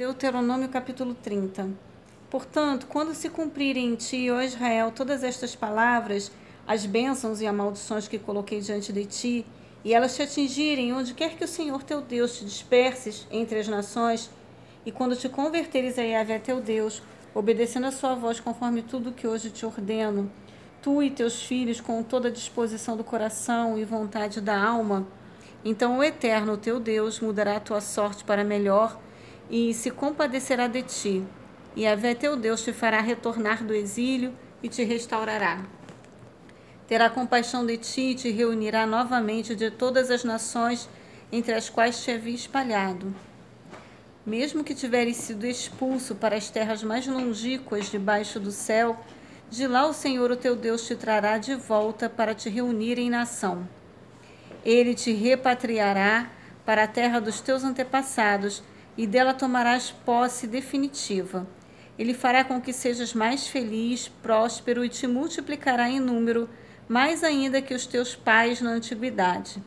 Deuteronômio capítulo 30. Portanto, quando se cumprirem em ti, ó Israel, todas estas palavras, as bênçãos e as maldições que coloquei diante de ti, e elas te atingirem onde quer que o Senhor teu Deus te disperses entre as nações, e quando te converteres a Yahvé teu Deus, obedecendo a sua voz conforme tudo que hoje te ordeno, tu e teus filhos com toda a disposição do coração e vontade da alma, então o Eterno teu Deus mudará a tua sorte para melhor e se compadecerá de ti. E Yahvé teu Deus te fará retornar do exílio e te restaurará. Terá compaixão de ti e te reunirá novamente de todas as nações entre as quais te havia espalhado. Mesmo que tiveres sido expulso para as terras mais longínquas debaixo do céu, de lá o Senhor o teu Deus te trará de volta para te reunir em nação. Ele te repatriará para a terra dos teus antepassados e dela tomarás posse definitiva. Ele fará com que sejas mais feliz, próspero e te multiplicará em número, mais ainda que os teus pais na antiguidade.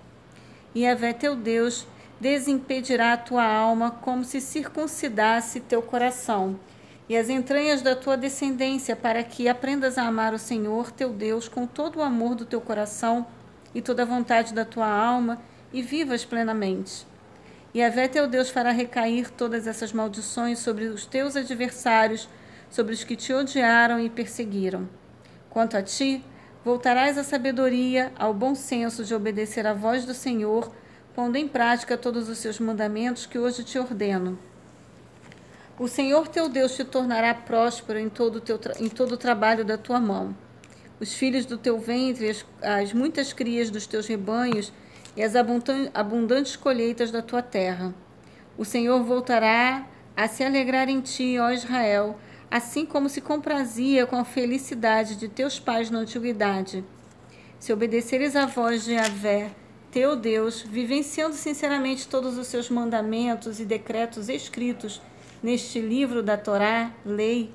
E Yahvé teu Deus desimpedirá a tua alma como se circuncidasse teu coração e as entranhas da tua descendência, para que aprendas a amar o Senhor teu Deus com todo o amor do teu coração e toda a vontade da tua alma e vivas plenamente. E Yahvé teu Deus fará recair todas essas maldições sobre os teus adversários, sobre os que te odiaram e perseguiram. Quanto a ti, voltarás à sabedoria, ao bom senso de obedecer à voz do Senhor, pondo em prática todos os seus mandamentos que hoje te ordeno. O Senhor teu Deus te tornará próspero em todo, teu, em todo o trabalho da tua mão. Os filhos do teu ventre, as, as muitas crias dos teus rebanhos, e as abundantes colheitas da tua terra. O Senhor voltará a se alegrar em ti, ó Israel, assim como se comprazia com a felicidade de teus pais na antiguidade. Se obedeceres à voz de Yahvé, teu Deus, vivenciando sinceramente todos os seus mandamentos e decretos escritos neste livro da Torá, lei,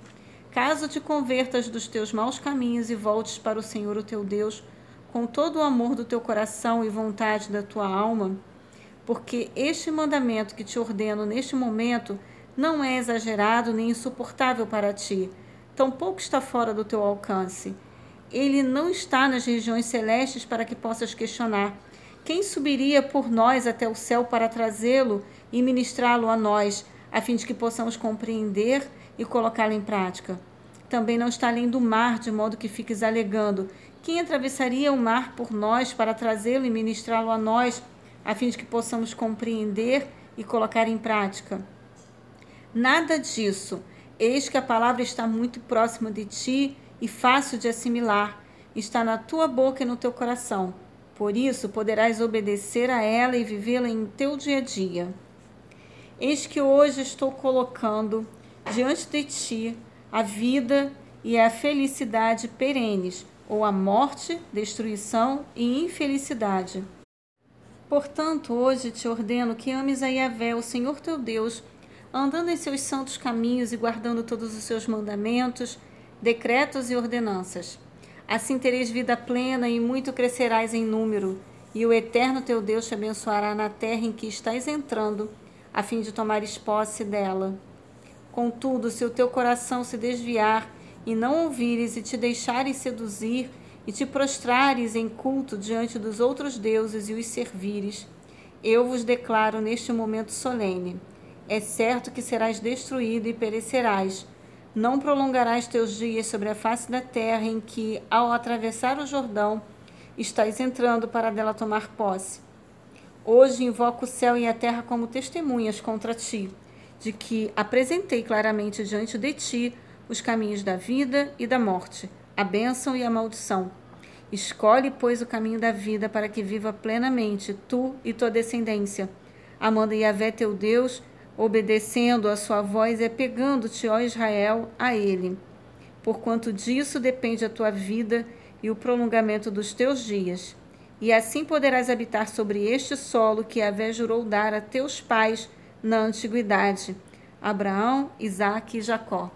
caso te convertas dos teus maus caminhos e voltes para o Senhor, o teu Deus, com todo o amor do teu coração e vontade da tua alma, porque este mandamento que te ordeno neste momento não é exagerado nem insuportável para ti, tampouco está fora do teu alcance. Ele não está nas regiões celestes para que possas questionar. Quem subiria por nós até o céu para trazê-lo e ministrá-lo a nós, a fim de que possamos compreender e colocá-lo em prática? Também não está além do mar, de modo que fiques alegando quem atravessaria o mar por nós para trazê-lo e ministrá-lo a nós, a fim de que possamos compreender e colocar em prática? Nada disso. Eis que a palavra está muito próxima de ti e fácil de assimilar. Está na tua boca e no teu coração. Por isso poderás obedecer a ela e vivê-la em teu dia a dia. Eis que hoje estou colocando diante de ti a vida e a felicidade perenes ou a morte, destruição e infelicidade. Portanto, hoje te ordeno que ames a Yahvé, o Senhor teu Deus, andando em seus santos caminhos e guardando todos os seus mandamentos, decretos e ordenanças. Assim tereis vida plena e muito crescerás em número, e o Eterno teu Deus te abençoará na terra em que estás entrando, a fim de tomares posse dela. Contudo, se o teu coração se desviar e não ouvires e te deixares seduzir e te prostrares em culto diante dos outros deuses e os servires, eu vos declaro neste momento solene: é certo que serás destruído e perecerás. Não prolongarás teus dias sobre a face da terra em que, ao atravessar o Jordão, estás entrando para dela tomar posse. Hoje invoco o céu e a terra como testemunhas contra ti, de que apresentei claramente diante de ti os caminhos da vida e da morte, a bênção e a maldição. Escolhe, pois, o caminho da vida para que viva plenamente tu e tua descendência, amando Yahvé teu Deus, obedecendo a sua voz e apegando-te, ó Israel, a ele. Porquanto disso depende a tua vida e o prolongamento dos teus dias. E assim poderás habitar sobre este solo que Yahvé jurou dar a teus pais na antiguidade, Abraão, Isaque e Jacó